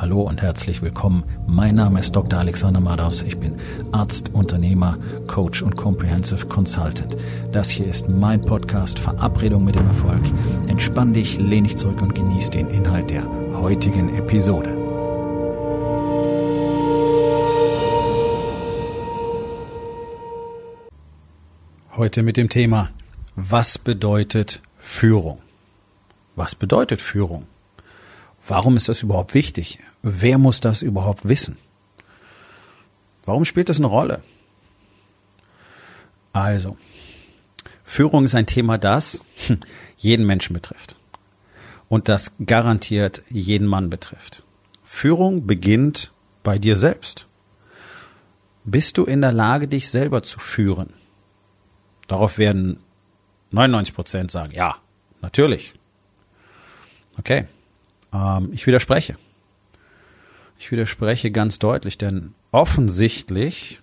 Hallo und herzlich willkommen. Mein Name ist Dr. Alexander Madaus. Ich bin Arzt, Unternehmer, Coach und Comprehensive Consultant. Das hier ist mein Podcast Verabredung mit dem Erfolg. Entspann dich, lehn dich zurück und genieß den Inhalt der heutigen Episode. Heute mit dem Thema Was bedeutet Führung? Was bedeutet Führung? Warum ist das überhaupt wichtig? Wer muss das überhaupt wissen? Warum spielt das eine Rolle? Also, Führung ist ein Thema, das jeden Menschen betrifft. Und das garantiert jeden Mann betrifft. Führung beginnt bei dir selbst. Bist du in der Lage, dich selber zu führen? Darauf werden 99 Prozent sagen, ja, natürlich. Okay. Ähm, ich widerspreche. Ich widerspreche ganz deutlich, denn offensichtlich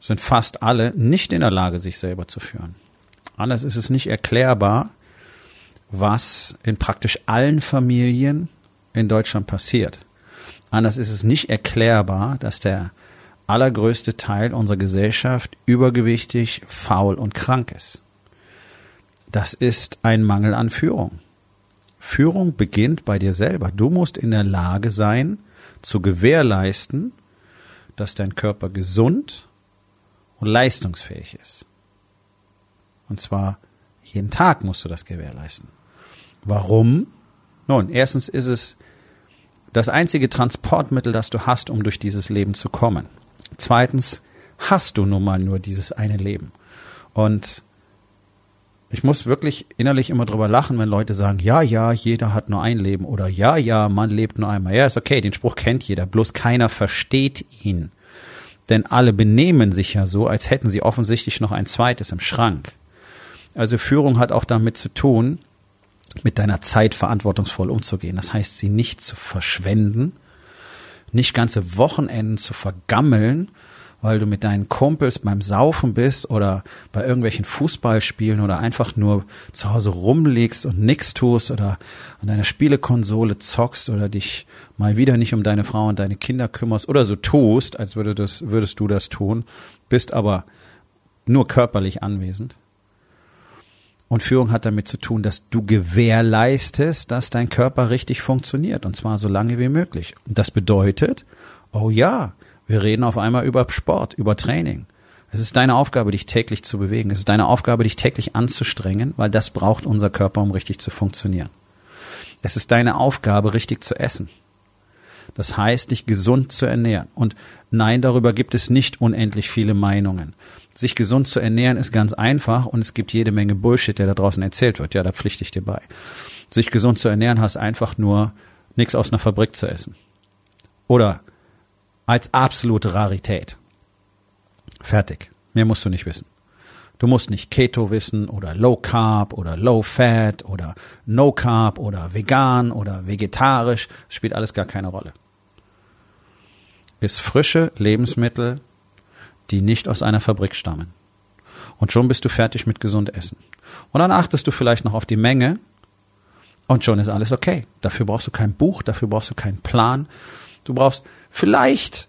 sind fast alle nicht in der Lage, sich selber zu führen. Anders ist es nicht erklärbar, was in praktisch allen Familien in Deutschland passiert. Anders ist es nicht erklärbar, dass der allergrößte Teil unserer Gesellschaft übergewichtig, faul und krank ist. Das ist ein Mangel an Führung. Führung beginnt bei dir selber. Du musst in der Lage sein, zu gewährleisten, dass dein Körper gesund und leistungsfähig ist. Und zwar jeden Tag musst du das gewährleisten. Warum? Nun, erstens ist es das einzige Transportmittel, das du hast, um durch dieses Leben zu kommen. Zweitens hast du nun mal nur dieses eine Leben. Und ich muss wirklich innerlich immer drüber lachen, wenn Leute sagen, ja, ja, jeder hat nur ein Leben oder ja, ja, man lebt nur einmal. Ja, ist okay, den Spruch kennt jeder, bloß keiner versteht ihn. Denn alle benehmen sich ja so, als hätten sie offensichtlich noch ein zweites im Schrank. Also Führung hat auch damit zu tun, mit deiner Zeit verantwortungsvoll umzugehen. Das heißt, sie nicht zu verschwenden, nicht ganze Wochenenden zu vergammeln, weil du mit deinen Kumpels beim Saufen bist oder bei irgendwelchen Fußballspielen oder einfach nur zu Hause rumliegst und nix tust oder an deiner Spielekonsole zockst oder dich mal wieder nicht um deine Frau und deine Kinder kümmerst oder so tust, als würde das, würdest du das tun, bist aber nur körperlich anwesend. Und Führung hat damit zu tun, dass du gewährleistest, dass dein Körper richtig funktioniert und zwar so lange wie möglich. Und das bedeutet, oh ja, wir reden auf einmal über Sport, über Training. Es ist deine Aufgabe, dich täglich zu bewegen. Es ist deine Aufgabe, dich täglich anzustrengen, weil das braucht unser Körper, um richtig zu funktionieren. Es ist deine Aufgabe, richtig zu essen. Das heißt, dich gesund zu ernähren. Und nein, darüber gibt es nicht unendlich viele Meinungen. Sich gesund zu ernähren ist ganz einfach und es gibt jede Menge Bullshit, der da draußen erzählt wird. Ja, da pflichte ich dir bei. Sich gesund zu ernähren heißt einfach nur, nichts aus einer Fabrik zu essen. Oder als absolute Rarität. Fertig. Mehr musst du nicht wissen. Du musst nicht Keto wissen oder Low Carb oder Low Fat oder No Carb oder vegan oder vegetarisch. Das spielt alles gar keine Rolle. Ist frische Lebensmittel, die nicht aus einer Fabrik stammen. Und schon bist du fertig mit gesund essen. Und dann achtest du vielleicht noch auf die Menge und schon ist alles okay. Dafür brauchst du kein Buch, dafür brauchst du keinen Plan. Du brauchst vielleicht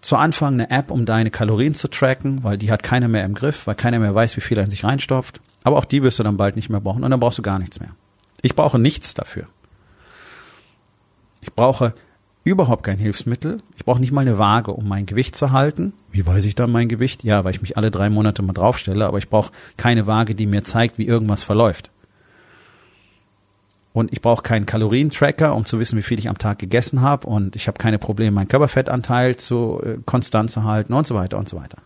zu Anfang eine App, um deine Kalorien zu tracken, weil die hat keiner mehr im Griff, weil keiner mehr weiß, wie viel er in sich reinstopft. Aber auch die wirst du dann bald nicht mehr brauchen und dann brauchst du gar nichts mehr. Ich brauche nichts dafür. Ich brauche überhaupt kein Hilfsmittel. Ich brauche nicht mal eine Waage, um mein Gewicht zu halten. Wie weiß ich dann mein Gewicht? Ja, weil ich mich alle drei Monate mal draufstelle, aber ich brauche keine Waage, die mir zeigt, wie irgendwas verläuft. Und ich brauche keinen Kalorientracker, um zu wissen, wie viel ich am Tag gegessen habe. Und ich habe keine Probleme, meinen Körperfettanteil zu äh, konstant zu halten und so weiter und so weiter.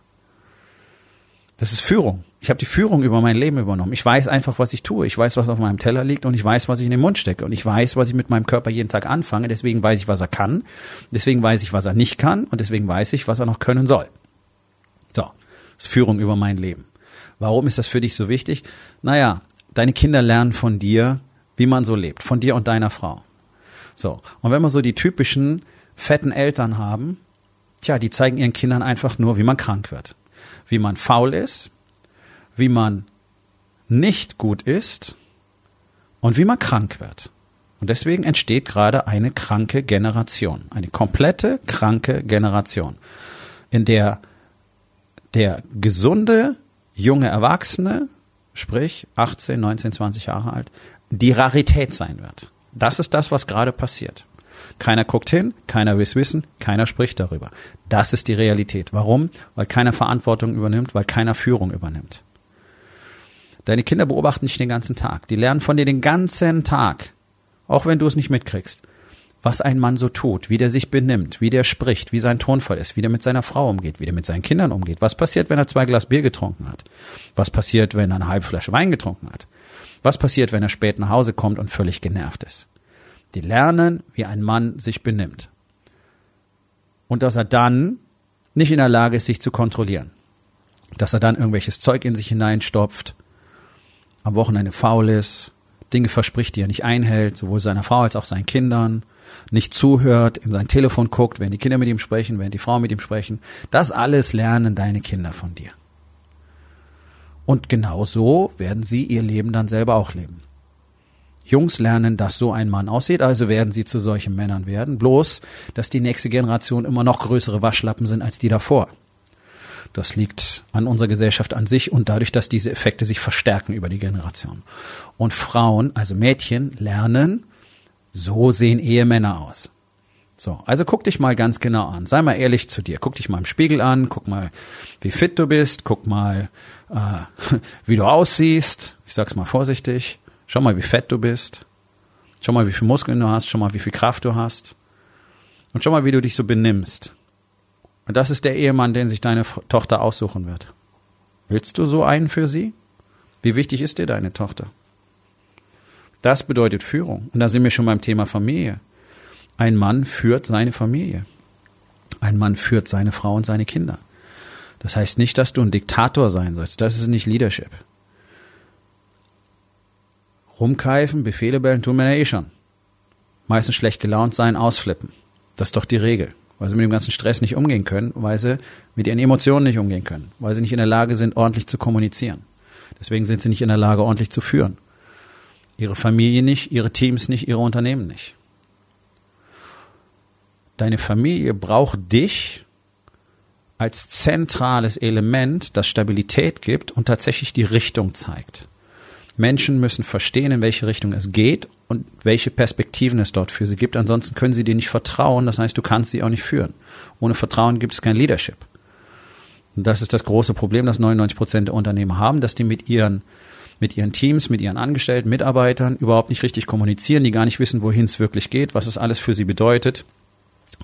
Das ist Führung. Ich habe die Führung über mein Leben übernommen. Ich weiß einfach, was ich tue. Ich weiß, was auf meinem Teller liegt und ich weiß, was ich in den Mund stecke. Und ich weiß, was ich mit meinem Körper jeden Tag anfange. Deswegen weiß ich, was er kann. Deswegen weiß ich, was er nicht kann. Und deswegen weiß ich, was er noch können soll. So, das ist Führung über mein Leben. Warum ist das für dich so wichtig? Naja, deine Kinder lernen von dir, wie man so lebt, von dir und deiner Frau. So. Und wenn wir so die typischen fetten Eltern haben, tja, die zeigen ihren Kindern einfach nur, wie man krank wird, wie man faul ist, wie man nicht gut ist und wie man krank wird. Und deswegen entsteht gerade eine kranke Generation, eine komplette kranke Generation, in der der gesunde junge Erwachsene, sprich 18, 19, 20 Jahre alt, die Rarität sein wird. Das ist das, was gerade passiert. Keiner guckt hin, keiner will's wissen, keiner spricht darüber. Das ist die Realität. Warum? Weil keiner Verantwortung übernimmt, weil keiner Führung übernimmt. Deine Kinder beobachten dich den ganzen Tag. Die lernen von dir den ganzen Tag. Auch wenn du es nicht mitkriegst. Was ein Mann so tut, wie der sich benimmt, wie der spricht, wie sein Tonfall ist, wie der mit seiner Frau umgeht, wie der mit seinen Kindern umgeht. Was passiert, wenn er zwei Glas Bier getrunken hat? Was passiert, wenn er eine halbe Flasche Wein getrunken hat? Was passiert, wenn er spät nach Hause kommt und völlig genervt ist? Die lernen, wie ein Mann sich benimmt. Und dass er dann nicht in der Lage ist, sich zu kontrollieren. Dass er dann irgendwelches Zeug in sich hineinstopft, am Wochenende faul ist, Dinge verspricht, die er nicht einhält, sowohl seiner Frau als auch seinen Kindern, nicht zuhört, in sein Telefon guckt, wenn die Kinder mit ihm sprechen, wenn die Frau mit ihm sprechen. Das alles lernen deine Kinder von dir. Und genau so werden sie ihr Leben dann selber auch leben. Jungs lernen, dass so ein Mann aussieht, also werden sie zu solchen Männern werden, bloß, dass die nächste Generation immer noch größere Waschlappen sind als die davor. Das liegt an unserer Gesellschaft an sich und dadurch, dass diese Effekte sich verstärken über die Generation. Und Frauen, also Mädchen, lernen, so sehen Ehemänner aus. So, also guck dich mal ganz genau an. Sei mal ehrlich zu dir. Guck dich mal im Spiegel an. Guck mal, wie fit du bist. Guck mal, äh, wie du aussiehst. Ich sag's mal vorsichtig. Schau mal, wie fett du bist. Schau mal, wie viel Muskeln du hast. Schau mal, wie viel Kraft du hast. Und schau mal, wie du dich so benimmst. Und das ist der Ehemann, den sich deine Tochter aussuchen wird. Willst du so einen für sie? Wie wichtig ist dir deine Tochter? Das bedeutet Führung. Und da sind wir schon beim Thema Familie. Ein Mann führt seine Familie. Ein Mann führt seine Frau und seine Kinder. Das heißt nicht, dass du ein Diktator sein sollst. Das ist nicht Leadership. Rumkeifen, Befehle bellen, tun ja eh schon. Meistens schlecht gelaunt sein, ausflippen. Das ist doch die Regel weil sie mit dem ganzen Stress nicht umgehen können, weil sie mit ihren Emotionen nicht umgehen können, weil sie nicht in der Lage sind, ordentlich zu kommunizieren. Deswegen sind sie nicht in der Lage, ordentlich zu führen. Ihre Familie nicht, ihre Teams nicht, ihre Unternehmen nicht. Deine Familie braucht dich als zentrales Element, das Stabilität gibt und tatsächlich die Richtung zeigt. Menschen müssen verstehen, in welche Richtung es geht und welche Perspektiven es dort für sie gibt. Ansonsten können sie dir nicht vertrauen. Das heißt, du kannst sie auch nicht führen. Ohne Vertrauen gibt es kein Leadership. Und das ist das große Problem, das 99 Prozent der Unternehmen haben, dass die mit ihren mit ihren Teams, mit ihren Angestellten, Mitarbeitern überhaupt nicht richtig kommunizieren, die gar nicht wissen, wohin es wirklich geht, was es alles für sie bedeutet.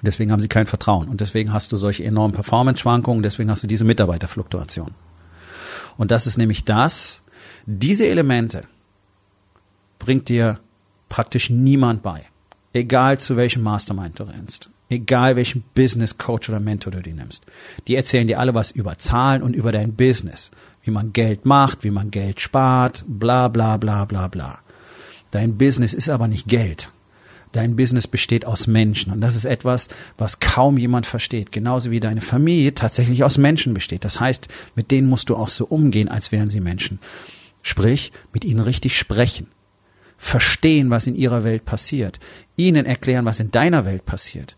Deswegen haben sie kein Vertrauen. Und deswegen hast du solche enormen Performance-Schwankungen, deswegen hast du diese Mitarbeiterfluktuation. Und das ist nämlich das, diese Elemente bringt dir praktisch niemand bei. Egal zu welchem Mastermind du rennst. Egal welchen Business Coach oder Mentor du dir nimmst. Die erzählen dir alle was über Zahlen und über dein Business. Wie man Geld macht, wie man Geld spart, bla bla bla bla bla. Dein Business ist aber nicht Geld. Dein Business besteht aus Menschen. Und das ist etwas, was kaum jemand versteht. Genauso wie deine Familie tatsächlich aus Menschen besteht. Das heißt, mit denen musst du auch so umgehen, als wären sie Menschen. Sprich, mit ihnen richtig sprechen. Verstehen, was in ihrer Welt passiert. Ihnen erklären, was in deiner Welt passiert.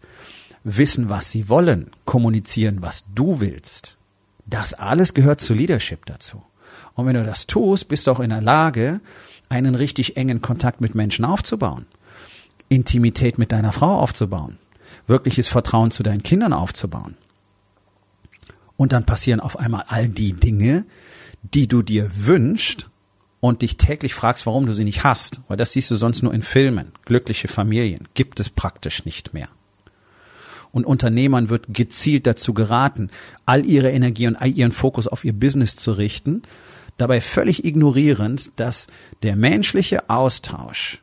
Wissen, was sie wollen. Kommunizieren, was du willst. Das alles gehört zu Leadership dazu. Und wenn du das tust, bist du auch in der Lage, einen richtig engen Kontakt mit Menschen aufzubauen. Intimität mit deiner Frau aufzubauen. Wirkliches Vertrauen zu deinen Kindern aufzubauen. Und dann passieren auf einmal all die Dinge, die du dir wünschst und dich täglich fragst, warum du sie nicht hast, weil das siehst du sonst nur in Filmen. Glückliche Familien gibt es praktisch nicht mehr. Und Unternehmern wird gezielt dazu geraten, all ihre Energie und all ihren Fokus auf ihr Business zu richten, dabei völlig ignorierend, dass der menschliche Austausch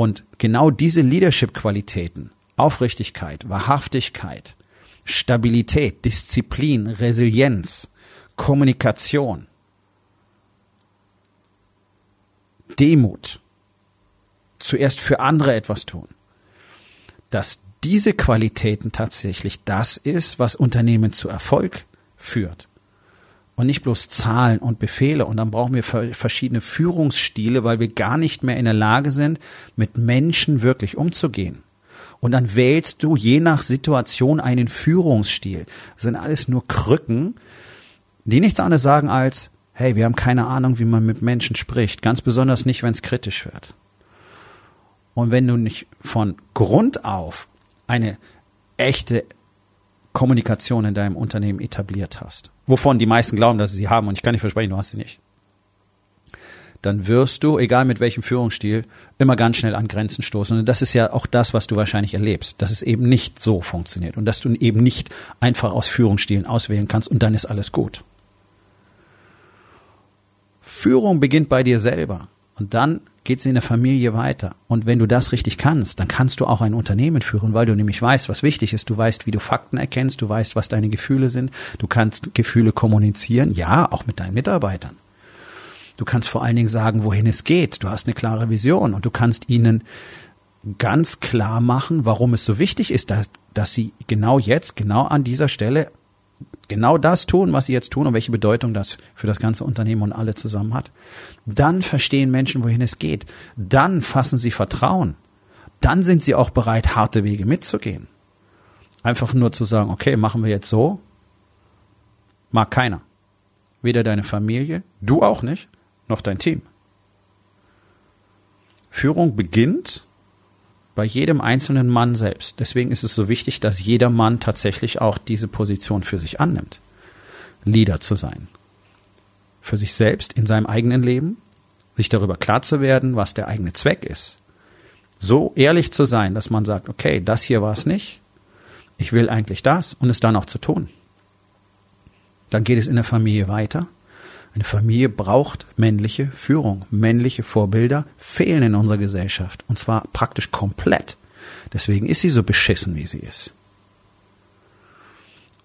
und genau diese Leadership-Qualitäten, Aufrichtigkeit, Wahrhaftigkeit, Stabilität, Disziplin, Resilienz, Kommunikation, Demut, zuerst für andere etwas tun, dass diese Qualitäten tatsächlich das ist, was Unternehmen zu Erfolg führt. Und nicht bloß Zahlen und Befehle. Und dann brauchen wir verschiedene Führungsstile, weil wir gar nicht mehr in der Lage sind, mit Menschen wirklich umzugehen. Und dann wählst du je nach Situation einen Führungsstil. Das sind alles nur Krücken, die nichts anderes sagen als, hey, wir haben keine Ahnung, wie man mit Menschen spricht. Ganz besonders nicht, wenn es kritisch wird. Und wenn du nicht von Grund auf eine echte Kommunikation in deinem Unternehmen etabliert hast, wovon die meisten glauben, dass sie sie haben, und ich kann nicht versprechen, du hast sie nicht, dann wirst du, egal mit welchem Führungsstil, immer ganz schnell an Grenzen stoßen. Und das ist ja auch das, was du wahrscheinlich erlebst, dass es eben nicht so funktioniert und dass du eben nicht einfach aus Führungsstilen auswählen kannst und dann ist alles gut. Führung beginnt bei dir selber und dann geht es in der Familie weiter. Und wenn du das richtig kannst, dann kannst du auch ein Unternehmen führen, weil du nämlich weißt, was wichtig ist. Du weißt, wie du Fakten erkennst, du weißt, was deine Gefühle sind. Du kannst Gefühle kommunizieren, ja, auch mit deinen Mitarbeitern. Du kannst vor allen Dingen sagen, wohin es geht. Du hast eine klare Vision und du kannst ihnen ganz klar machen, warum es so wichtig ist, dass, dass sie genau jetzt, genau an dieser Stelle genau das tun, was sie jetzt tun und welche Bedeutung das für das ganze Unternehmen und alle zusammen hat. Dann verstehen Menschen, wohin es geht. Dann fassen sie Vertrauen. Dann sind sie auch bereit, harte Wege mitzugehen. Einfach nur zu sagen, okay, machen wir jetzt so, mag keiner. Weder deine Familie, du auch nicht, noch dein Team. Führung beginnt bei jedem einzelnen Mann selbst. Deswegen ist es so wichtig, dass jeder Mann tatsächlich auch diese Position für sich annimmt, Leader zu sein. Für sich selbst in seinem eigenen Leben, sich darüber klar zu werden, was der eigene Zweck ist. So ehrlich zu sein, dass man sagt, okay, das hier war es nicht, ich will eigentlich das und es dann auch zu tun. Dann geht es in der Familie weiter eine Familie braucht männliche Führung. Männliche Vorbilder fehlen in unserer Gesellschaft. Und zwar praktisch komplett. Deswegen ist sie so beschissen, wie sie ist.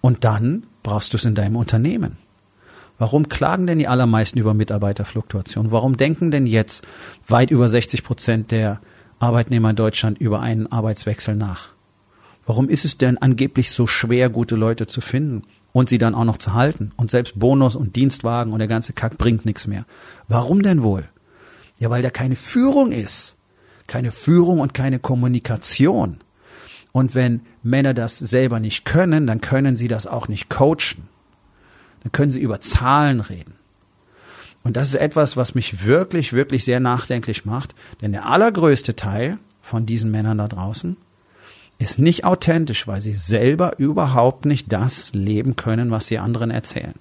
Und dann brauchst du es in deinem Unternehmen. Warum klagen denn die allermeisten über Mitarbeiterfluktuation? Warum denken denn jetzt weit über 60 Prozent der Arbeitnehmer in Deutschland über einen Arbeitswechsel nach? Warum ist es denn angeblich so schwer, gute Leute zu finden? Und sie dann auch noch zu halten. Und selbst Bonus und Dienstwagen und der ganze Kack bringt nichts mehr. Warum denn wohl? Ja, weil da keine Führung ist. Keine Führung und keine Kommunikation. Und wenn Männer das selber nicht können, dann können sie das auch nicht coachen. Dann können sie über Zahlen reden. Und das ist etwas, was mich wirklich, wirklich sehr nachdenklich macht. Denn der allergrößte Teil von diesen Männern da draußen ist nicht authentisch, weil sie selber überhaupt nicht das leben können, was sie anderen erzählen.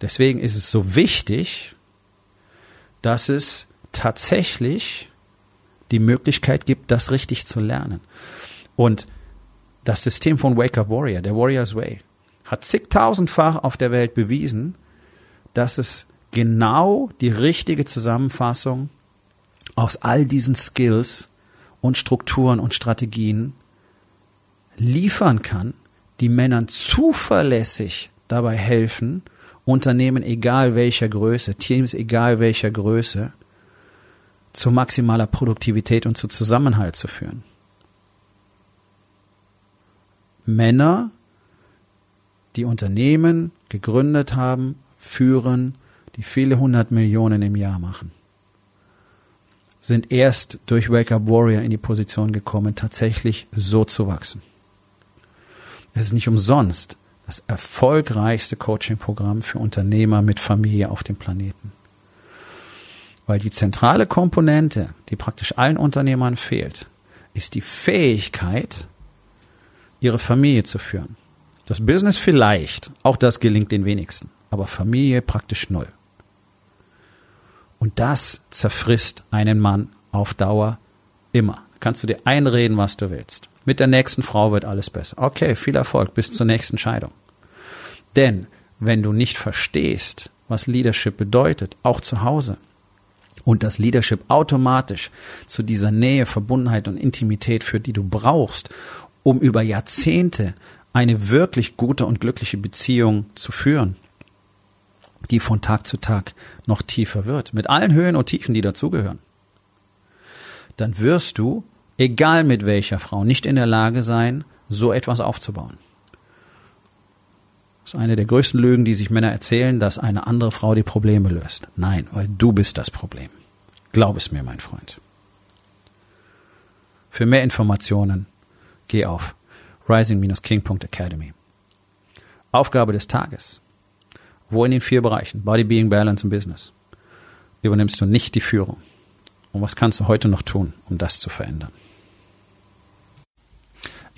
Deswegen ist es so wichtig, dass es tatsächlich die Möglichkeit gibt, das richtig zu lernen. Und das System von Wake Up Warrior, der Warrior's Way, hat zigtausendfach auf der Welt bewiesen, dass es genau die richtige Zusammenfassung aus all diesen Skills und Strukturen und Strategien liefern kann, die Männern zuverlässig dabei helfen, Unternehmen egal welcher Größe, Teams egal welcher Größe, zu maximaler Produktivität und zu Zusammenhalt zu führen. Männer, die Unternehmen gegründet haben, führen, die viele hundert Millionen im Jahr machen sind erst durch Wake Up Warrior in die Position gekommen, tatsächlich so zu wachsen. Es ist nicht umsonst das erfolgreichste Coaching-Programm für Unternehmer mit Familie auf dem Planeten. Weil die zentrale Komponente, die praktisch allen Unternehmern fehlt, ist die Fähigkeit, ihre Familie zu führen. Das Business vielleicht, auch das gelingt den wenigsten, aber Familie praktisch null. Und das zerfrisst einen Mann auf Dauer immer. Kannst du dir einreden, was du willst. Mit der nächsten Frau wird alles besser. Okay, viel Erfolg bis zur nächsten Scheidung. Denn wenn du nicht verstehst, was Leadership bedeutet, auch zu Hause, und das Leadership automatisch zu dieser Nähe, Verbundenheit und Intimität führt, die du brauchst, um über Jahrzehnte eine wirklich gute und glückliche Beziehung zu führen, die von Tag zu Tag noch tiefer wird, mit allen Höhen und Tiefen, die dazugehören, dann wirst du, egal mit welcher Frau, nicht in der Lage sein, so etwas aufzubauen. Das ist eine der größten Lügen, die sich Männer erzählen, dass eine andere Frau die Probleme löst. Nein, weil du bist das Problem. Glaub es mir, mein Freund. Für mehr Informationen geh auf rising-king.academy. Aufgabe des Tages. Wo in den vier Bereichen Body, Being, Balance und Business übernimmst du nicht die Führung? Und was kannst du heute noch tun, um das zu verändern?